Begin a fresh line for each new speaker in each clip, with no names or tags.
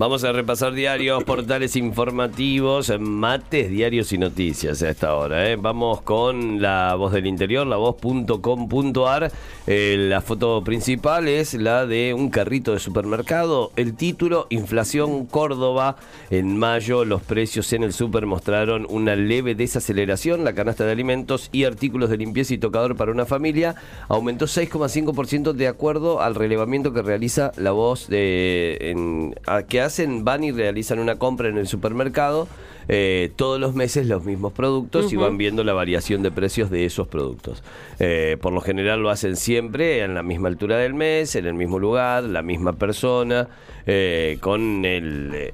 Vamos a repasar diarios, portales informativos, mates, diarios y noticias a esta hora. ¿eh? Vamos con la voz del interior, la voz.com.ar. Eh, la foto principal es la de un carrito de supermercado. El título, Inflación Córdoba. En mayo los precios en el super mostraron una leve desaceleración. La canasta de alimentos y artículos de limpieza y tocador para una familia aumentó 6,5% de acuerdo al relevamiento que realiza la voz de... Que hacen, van y realizan una compra en el supermercado eh, todos los meses los mismos productos y van viendo la variación de precios de esos productos. Eh, por lo general lo hacen siempre en la misma altura del mes, en el mismo lugar, la misma persona, eh, con el,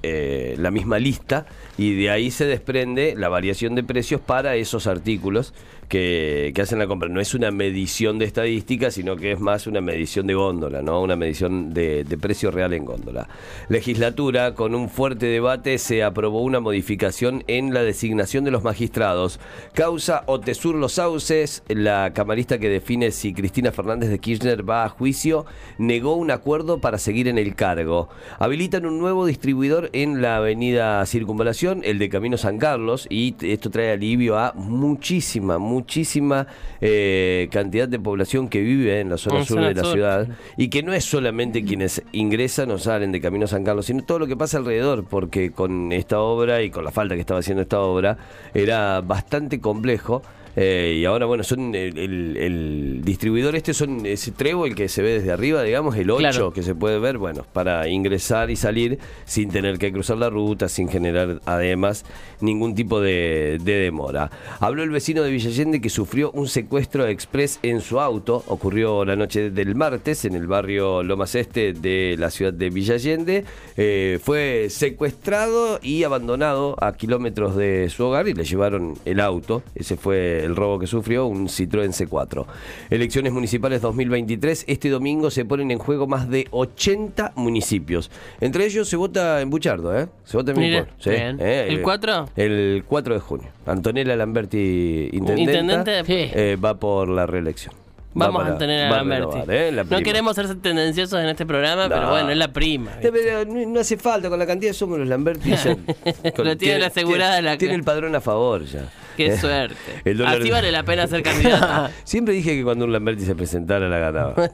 la misma lista y de ahí se desprende la variación de precios para esos artículos que, hacen la compra. No es una medición de estadística, sino que es más una medición de góndola, ¿no? Una medición de, de precio real en góndola. Legislatura, con un fuerte debate, se aprobó una modificación en la designación de los magistrados. Causa Otesur Los Sauces, la camarista que define si Cristina Fernández de Kirchner va a juicio, negó un acuerdo para seguir en el cargo. Habilitan un nuevo distribuidor en la avenida Circunvalación, el de Camino San Carlos, y esto trae alivio a muchísima, muchísima muchísima eh, cantidad de población que vive en la zona sur de la ciudad y que no es solamente quienes ingresan o salen de Camino San Carlos, sino todo lo que pasa alrededor, porque con esta obra y con la falta que estaba haciendo esta obra era bastante complejo. Eh, y ahora, bueno, son el, distribuidor este son ese trevo, el que se ve desde arriba, digamos, el 8 que se puede ver, bueno, para ingresar y salir sin tener que cruzar la ruta, sin generar además ningún tipo de, demora. Habló el vecino de Villallende que sufrió un secuestro express en su auto, ocurrió la noche del martes en el barrio Lomas Este de la ciudad de Villallende. Eh, fue secuestrado y abandonado a kilómetros de su hogar y le llevaron el auto. Ese fue el robo que sufrió, un Citroën C4. Elecciones municipales 2023. Este domingo se ponen en juego más de 80 municipios. Entre ellos se vota en Buchardo, ¿eh? Se vota en
Mire, ¿Eh? ¿El 4?
El 4 de junio. Antonella Lamberti, intendente, eh, va por la reelección.
Vamos a tener a Lamberti. ¿eh? No queremos ser tendenciosos en este programa, pero bueno, es la prima.
no, hace falta, con la cantidad de somos los Lamberti.
Lo tiene, la asegurada.
la... tiene el padrón a favor ya.
Qué suerte. Así vale la pena ser candidato.
Siempre dije que cuando un Lamberti se presentara la ganaba.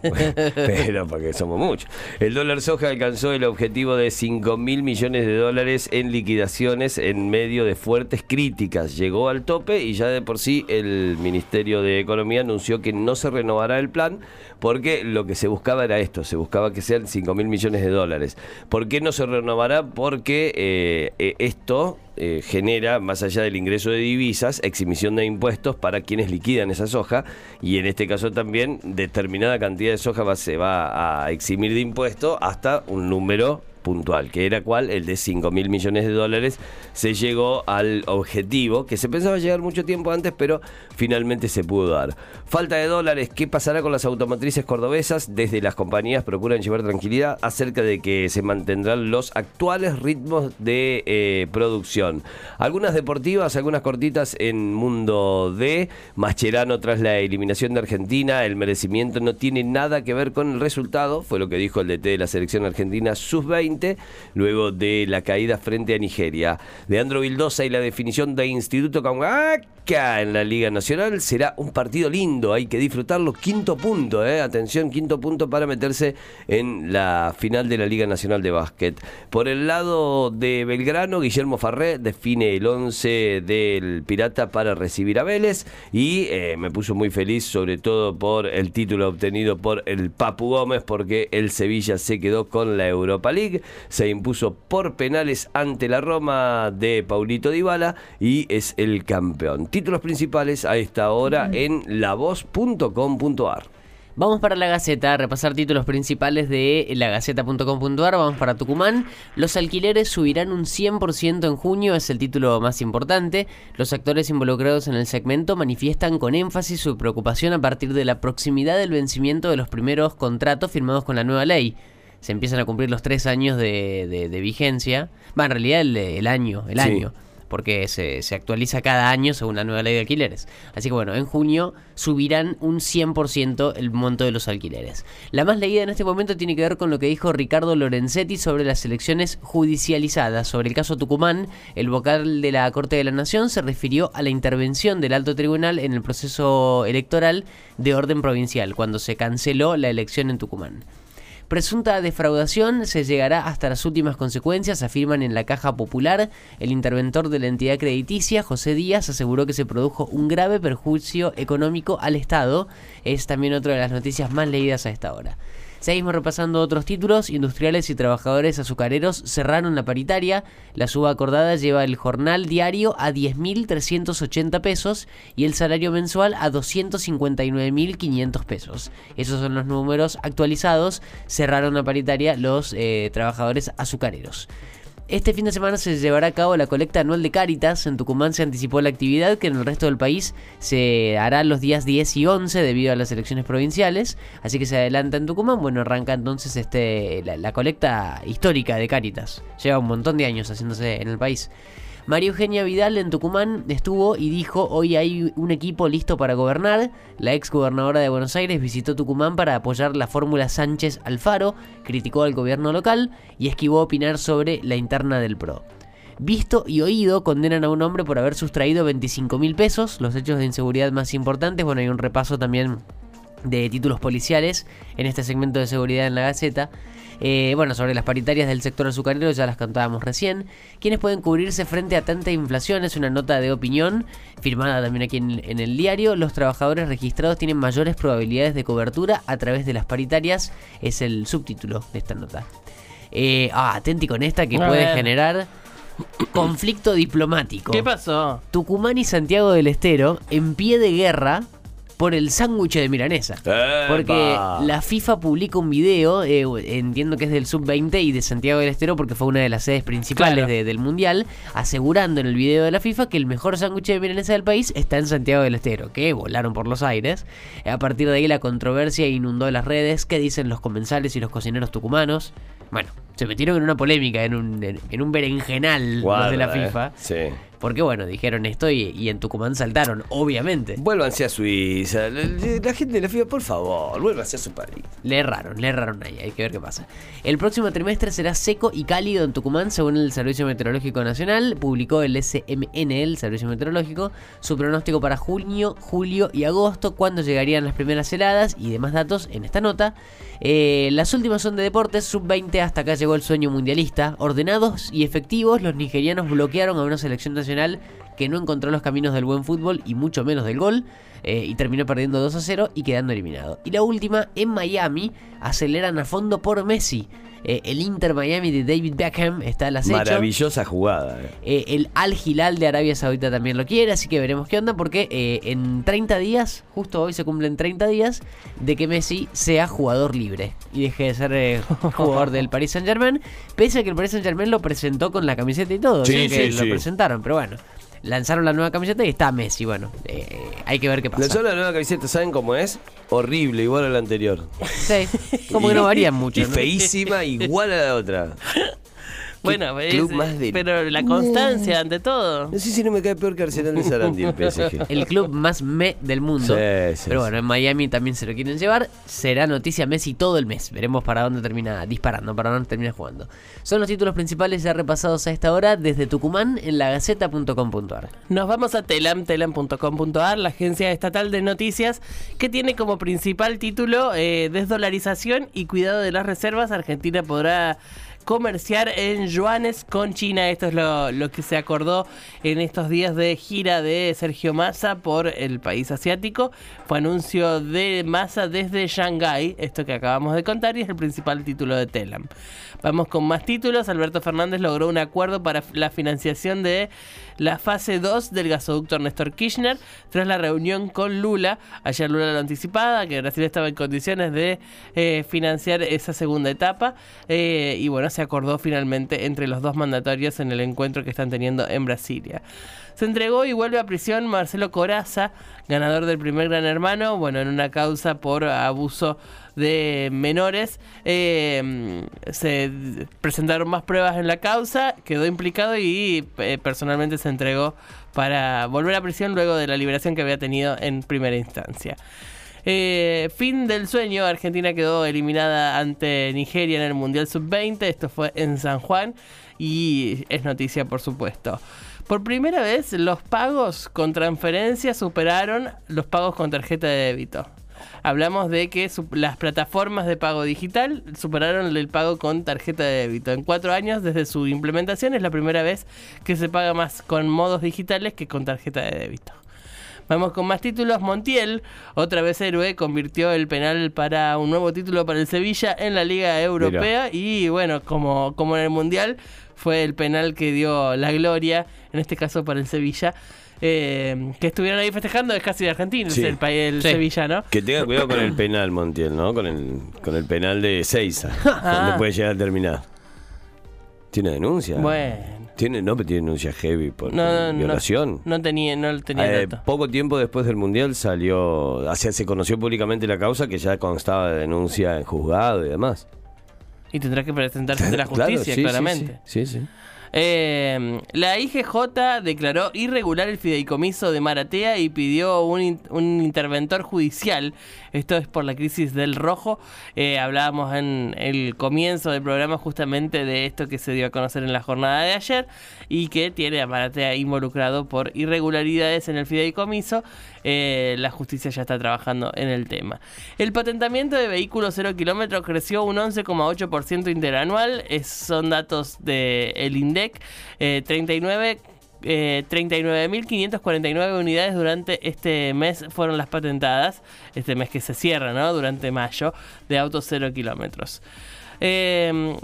Pero porque somos muchos. El dólar soja alcanzó el objetivo de 5 mil millones de dólares en liquidaciones en medio de fuertes críticas. Llegó al tope y ya de por sí el Ministerio de Economía anunció que no se renovará el plan porque lo que se buscaba era esto, se buscaba que sean 5 mil millones de dólares. ¿Por qué no se renovará? Porque eh, eh, esto eh, genera, más allá del ingreso de divisas, exhibición de impuestos para quienes liquidan esa soja y en este caso también determinada cantidad de soja se va a eximir de impuesto hasta un número puntual, que era cuál, el de 5 mil millones de dólares, se llegó al objetivo, que se pensaba llegar mucho tiempo antes, pero finalmente se pudo dar. Falta de dólares, ¿qué pasará con las automotrices cordobesas? Desde las compañías procuran llevar tranquilidad acerca de que se mantendrán los actuales ritmos de eh, producción. Algunas deportivas, algunas cortitas en Mundo D, Mascherano tras la eliminación de Argentina, el merecimiento no tiene nada que ver con el resultado, fue lo que dijo el DT de la selección argentina sub-20 luego de la caída frente a Nigeria. Leandro Vildosa y la definición de Instituto Cahuaca en la Liga Nacional será un partido lindo, hay que disfrutarlo. Quinto punto, eh. atención, quinto punto para meterse en la final de la Liga Nacional de Básquet. Por el lado de Belgrano, Guillermo Farré define el 11 del Pirata para recibir a Vélez y eh, me puso muy feliz, sobre todo por el título obtenido por el Papu Gómez, porque el Sevilla se quedó con la Europa League se impuso por penales ante la Roma de Paulito Dybala y es el campeón. Títulos principales a esta hora en lavoz.com.ar.
Vamos para la Gaceta, a repasar títulos principales de lagaceta.com.ar. Vamos para Tucumán. Los alquileres subirán un 100% en junio, es el título más importante. Los actores involucrados en el segmento manifiestan con énfasis su preocupación a partir de la proximidad del vencimiento de los primeros contratos firmados con la nueva ley se empiezan a cumplir los tres años de, de, vigencia. Va, en realidad el, año, el año. porque se, se actualiza cada año según la nueva ley de alquileres. Así que bueno, en junio subirán un 100% el monto de los alquileres. La más leída en este momento tiene que ver con lo que dijo Ricardo Lorenzetti sobre las elecciones judicializadas. Sobre el caso Tucumán, el vocal de la Corte de la Nación se refirió a la intervención del alto tribunal en el proceso electoral de orden provincial, cuando se canceló la elección en Tucumán. Presunta defraudación se llegará hasta las últimas consecuencias, afirman en la Caja Popular. El interventor de la entidad crediticia, José Díaz, aseguró que se produjo un grave perjuicio económico al Estado. Es también otra de las noticias más leídas a esta hora. Seguimos repasando otros títulos. Industriales y trabajadores azucareros cerraron la paritaria. La suba acordada lleva el jornal diario a 10.380 pesos y el salario mensual a 259.500 pesos. Esos son los números actualizados. Cerraron la paritaria los eh, trabajadores azucareros. Este fin de semana se llevará a cabo la colecta anual de Cáritas. En Tucumán se anticipó la actividad que en el resto del país se hará los días 10 y 11 debido a las elecciones provinciales. Así que se adelanta en Tucumán. Bueno, arranca entonces este la, colecta histórica de Cáritas. Lleva un montón de años haciéndose en el país. María Eugenia Vidal en Tucumán estuvo y dijo, hoy hay un equipo listo para gobernar. La ex gobernadora de Buenos Aires visitó Tucumán para apoyar la fórmula Sánchez Alfaro, criticó al gobierno local y esquivó opinar sobre la interna del PRO. Visto y oído condenan a un hombre por haber sustraído 25 mil pesos, los hechos de inseguridad más importantes. Bueno, hay un repaso también de títulos policiales en este segmento de seguridad en la Gaceta. Eh, bueno, sobre las paritarias del sector azucarero ya las contábamos recién. ¿Quiénes pueden cubrirse frente a tanta inflación? Es una nota de opinión firmada también aquí en, en, el diario. Los trabajadores registrados tienen mayores probabilidades de cobertura a través de las paritarias. Es el subtítulo de esta nota. Eh, ah, atenti con esta que
A
puede
ver.
generar conflicto diplomático.
¿Qué pasó?
Tucumán y Santiago del Estero en pie de guerra por el sándwich de milanesa. Porque
¡Epa!
la FIFA publica un video, eh, entiendo que es del Sub-20 y de Santiago del Estero porque fue una de las sedes principales
Claro.
de- del Mundial, asegurando en el video de la FIFA que el mejor sándwich de milanesa del país está en Santiago del Estero, que volaron por los aires. A partir de ahí la controversia inundó las redes, qué dicen los comensales y los cocineros tucumanos. Bueno, se metieron en una polémica, en un, en, en un berenjenal los
Guarda,
de la
eh.
FIFA.
Sí.
Porque bueno, dijeron esto y, y en Tucumán saltaron, obviamente.
Vuélvanse a Suiza. La, la gente de la FIFA, por favor, vuélvanse a su país.
Le erraron, le erraron ahí, hay que ver qué pasa. El próximo trimestre será seco y cálido en Tucumán, según el Servicio Meteorológico Nacional. Publicó el SMN, el Servicio Meteorológico, su pronóstico para junio, julio y agosto, cuando llegarían las primeras heladas y demás datos en esta nota. Eh, las últimas son de deportes, sub-20, hasta acá llegó el sueño mundialista. Ordenados y efectivos, los nigerianos bloquearon a una selección nacional que no encontró los caminos del buen fútbol y mucho menos del gol. eh, y terminó perdiendo 2 a 0 y quedando eliminado. Y la última, en Miami, aceleran a fondo por Messi. Eh, el Inter Miami de David Beckham está al acecho.
Maravillosa jugada. eh.
Eh, el Al Hilal de Arabia Saudita también lo quiere, así que veremos qué onda, porque eh, en 30 días, justo hoy se cumplen 30 días, de que Messi sea jugador libre y deje de ser eh, jugador del Paris Saint Germain, pese a que el Paris Saint Germain lo presentó con la camiseta y todo,
Sí,
¿sí? que
sí,
lo
sí.
presentaron, pero bueno. Lanzaron la nueva camiseta y está Messi. Bueno, eh, hay que ver qué pasa.
de la nueva camiseta, ¿saben cómo es? Horrible, igual a la anterior.
Sí, como que no varían mucho.
Y
¿no?
feísima, igual a la otra.
Bueno,
club
es-
más de-
pero la constancia ante todo.
No sé si no me cae peor que Arsenal de Sarandí el PSG.
el club más me del mundo.
Sí, sí,
Pero bueno, en Miami también se lo quieren llevar. Será noticia Messi todo el mes. Veremos para dónde termina disparando, para dónde termina jugando. Son los títulos principales ya repasados a esta hora desde Tucumán en lagaceta.com.ar.
Nos vamos a telam, telam.com.ar, la agencia estatal de noticias, que tiene como principal título eh, desdolarización y cuidado de las reservas. Argentina podrá comerciar en yuanes con China. Esto es lo, que se acordó en estos días de gira de Sergio Massa por el país asiático. Fue anuncio de Massa desde Shanghái, esto que acabamos de contar, y es el principal título de Telam. Vamos con más títulos. Alberto Fernández logró un acuerdo para la financiación de la fase 2 del gasoducto Néstor Kirchner tras la reunión con Lula. Ayer Lula lo anticipaba, que Brasil estaba en condiciones de eh, financiar esa segunda etapa. Eh, y bueno, se acordó finalmente entre los dos mandatorios en el encuentro que están teniendo en Brasilia. Se entregó y vuelve a prisión Marcelo Coraza, ganador del primer Gran Hermano, bueno, en una causa por abuso de menores. Eh, se presentaron más pruebas en la causa, quedó implicado y eh, personalmente se entregó para volver a prisión luego de la liberación que había tenido en primera instancia. Eh, fin del sueño, Argentina quedó eliminada ante Nigeria en el Mundial Sub-20, esto fue en San Juan y es noticia por supuesto. Por primera vez los pagos con transferencia superaron los pagos con tarjeta de débito. Hablamos de que las plataformas de pago digital superaron el pago con tarjeta de débito. En cuatro años desde su implementación es la primera vez que se paga más con modos digitales que con tarjeta de débito. Vamos con más títulos. Montiel, otra vez héroe, convirtió el penal para un nuevo título para el Sevilla en la Liga Europea. Y bueno, como, como en el Mundial, fue el penal que dio la gloria, en este caso para el Sevilla. Eh, que estuvieron ahí festejando es casi de Argentina, es el país el Sevilla, ¿no?
Que tenga cuidado con el penal, Montiel, ¿no? Con el, con el penal de Seiza, donde puede llegar a terminar. ¿Tiene denuncia?
Bueno.
Tiene, no, pero tiene denuncia heavy por, violación.
No, tenía, no tenía
eh, Poco tiempo después del Mundial salió, hacia, se conoció públicamente la causa que ya constaba de denuncia en juzgado y demás.
Y tendrá que presentarse ante la justicia, claramente.
sí. sí.
Eh, la IGJ declaró irregular el fideicomiso de Maratea y pidió un, un interventor judicial. Esto es por la crisis del rojo. Eh, hablábamos en el comienzo del programa justamente de esto que se dio a conocer en la jornada de ayer y que tiene a Maratea involucrado por irregularidades en el fideicomiso. Eh, la justicia ya está trabajando en el tema. El patentamiento de vehículos 0 kilómetros creció un 11,8% interanual. son datos del el INDEC. 39 eh, 39.549 eh, unidades durante este mes fueron las patentadas, este mes que se cierra, ¿no? Durante mayo, de autos 0 kilómetros. Eh,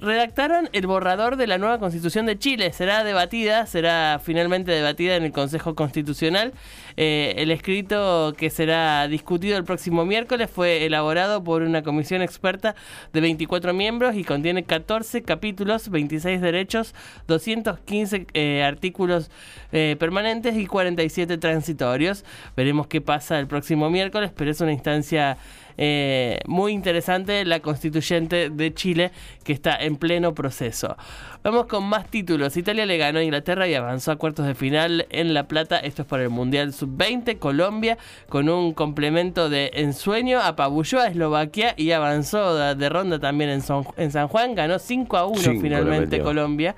redactaron el borrador de la nueva constitución de Chile. Será debatida, será finalmente debatida en el Consejo Constitucional. Eh, el escrito que será discutido el próximo miércoles fue elaborado por una comisión experta de 24 miembros y contiene 14 capítulos, 26 derechos, 215 eh, artículos eh, permanentes y 47 transitorios. Veremos qué pasa el próximo miércoles, pero es una instancia eh, muy interesante la constituyente de Chile que está en pleno proceso. Vamos con más títulos. Italia le ganó a Inglaterra y avanzó a cuartos de final en La Plata. Esto es por el Mundial Sub-20. Colombia con un complemento de ensueño apabulló a Eslovaquia y avanzó de, ronda también en, en, San Juan. Ganó 5 a 1 finalmente Colombia.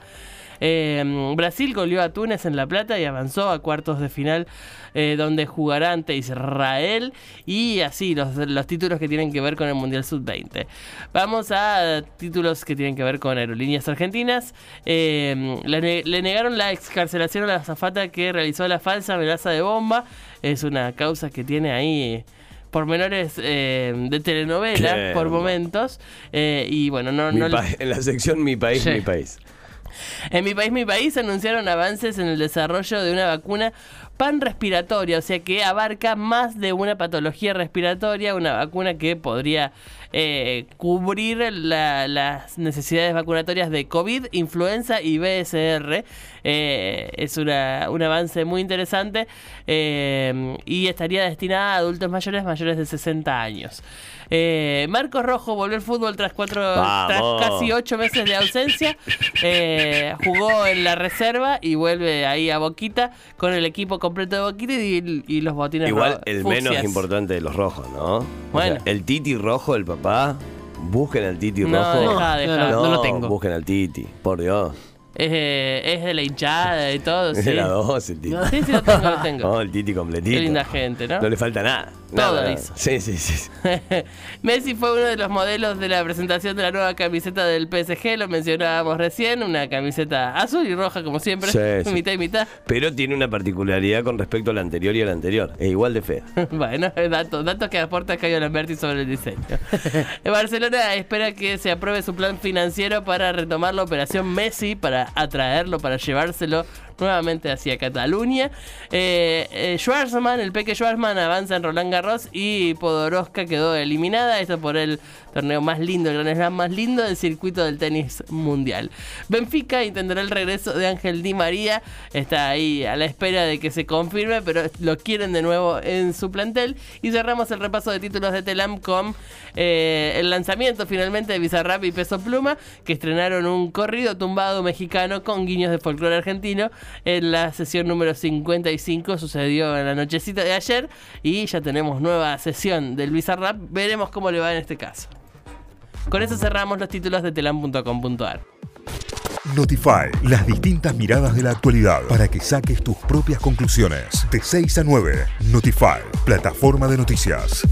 Eh, Brasil goleó a Túnez en La Plata y avanzó a cuartos de final eh, donde jugará ante Israel y así los, los títulos que tienen que ver con el Mundial Sub-20. Vamos a títulos que tienen que ver con aerolíneas argentinas. Eh, le, negaron la excarcelación a la azafata que realizó la falsa amenaza de bomba. Es una causa que tiene ahí pormenores eh, de telenovela por momentos. Eh, y bueno, no. no
en la sección Mi País, Mi País.
En mi país, mi país, anunciaron avances en el desarrollo de una vacuna pan respiratoria, o sea que abarca más de una patología respiratoria, una vacuna que podría eh, cubrir las necesidades vacunatorias de COVID, influenza y BSR. Eh, es una, un avance muy interesante eh, y estaría destinada a adultos mayores mayores de 60 años. Marcos Rojo volvió al fútbol tras cuatro, tras casi ocho meses de ausencia. jugó en la reserva y vuelve ahí a Boquita con el equipo completo de Boquita y, los botines
Igual el menos importante de los rojos, ¿no? Bueno. el Titi rojo, el papá. Busquen al Titi
no,
rojo.
no, lo tengo.
Busquen al Titi, por Dios.
Es, es de la hinchada y todo.
Es
de
la 12 el Titi.
Sí, sí, lo tengo, lo tengo.
Oh, el Titi completito.
Qué linda gente, ¿no?
No le falta nada.
Todo hizo.
Sí, sí, sí.
Messi fue uno de los modelos de la presentación de la nueva camiseta del PSG, lo mencionábamos recién, una camiseta azul y roja como siempre, sí, mitad y mitad.
Pero tiene una particularidad con respecto a la anterior y a la anterior, es igual de fea.
bueno, datos, datos que aporta Cayo Lamberti sobre el diseño. Barcelona espera que se apruebe su plan financiero para retomar la operación Messi, para atraerlo, para llevárselo nuevamente hacia Cataluña. Eh, eh, Schwarzman, el peque Schwarzman avanza en Roland Garros y Podoroska quedó eliminada. Esto por el torneo más lindo, el Gran Slam más lindo del circuito del tenis mundial. Benfica intentará el regreso de Ángel Di María. Está ahí a la espera de que se confirme, pero lo quieren de nuevo en su plantel. Y cerramos el repaso de títulos de Telam con eh, el lanzamiento finalmente de Bizarrap y Peso Pluma, que estrenaron un corrido tumbado mexicano con guiños de folclore argentino en la sesión número 55. Sucedió en la nochecita de ayer y ya tenemos nueva sesión del Bizarrap. Veremos cómo le va en este caso. Con eso cerramos los títulos de telam.com.ar.
Notify, las distintas miradas de la actualidad para que saques tus propias conclusiones. De 6 a 9, Notify, plataforma de noticias.